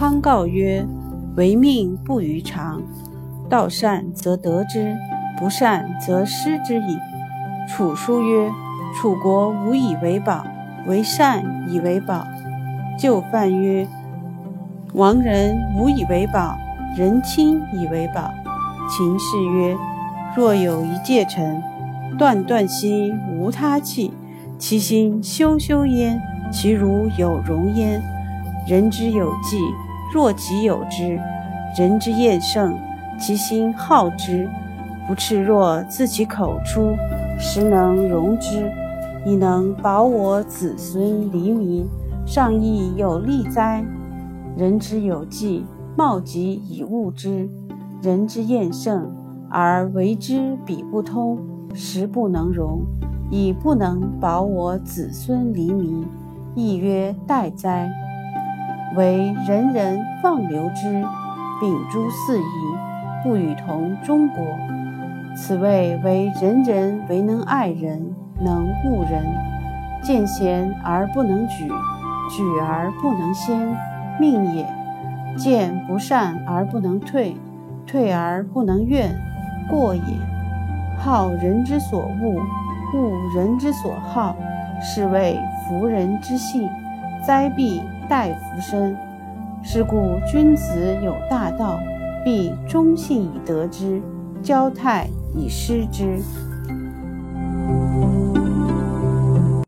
康告曰：“唯命不于常，道善则得之，不善则失之矣。”楚书曰：“楚国无以为宝，为善以为宝。”就范曰：“亡人无以为宝，人亲以为宝。”秦氏曰：“若有一介臣，断断兮无他器，其心修修焉，其如有容焉。人之有纪，若己有之；人之厌胜，其心好之。不赤若自其口出，实能容之，以能保我子孙黎民。”上亦有利哉？人之有纪，貌极以物之；人之厌胜，而为之彼不通，实不能容，以不能保我子孙黎民，亦曰殆哉？为人人放流之，秉诸四夷，不与同中国。此谓为人人为能爱人，能恶人，见贤而不能举。举而不能先，命也；见不善而不能退，退而不能怨，过也。好人之所恶，恶人之所好，是谓弗人之性。灾必待福身。是故君子有大道，必忠信以得之，交泰以失之。